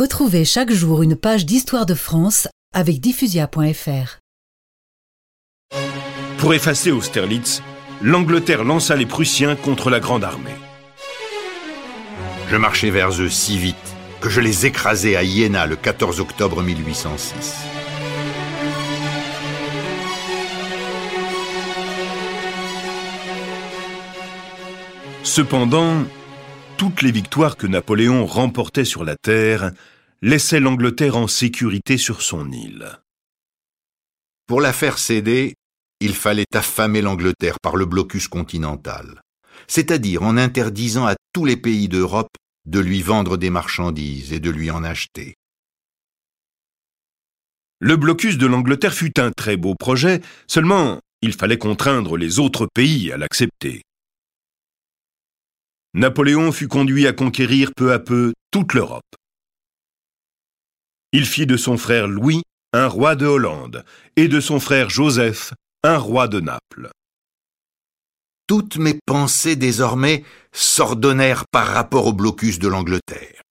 Retrouvez chaque jour une page d'histoire de France avec diffusia.fr. Pour effacer Austerlitz, l'Angleterre lança les Prussiens contre la Grande Armée. Je marchais vers eux si vite que je les écrasai à Iéna le 14 octobre 1806. Cependant, toutes les victoires que Napoléon remportait sur la terre laissaient l'Angleterre en sécurité sur son île. Pour la faire céder, il fallait affamer l'Angleterre par le blocus continental, c'est-à-dire en interdisant à tous les pays d'Europe de lui vendre des marchandises et de lui en acheter. Le blocus de l'Angleterre fut un très beau projet, seulement il fallait contraindre les autres pays à l'accepter. Napoléon fut conduit à conquérir peu à peu toute l'Europe. Il fit de son frère Louis un roi de Hollande et de son frère Joseph un roi de Naples. Toutes mes pensées désormais s'ordonnèrent par rapport au blocus de l'Angleterre.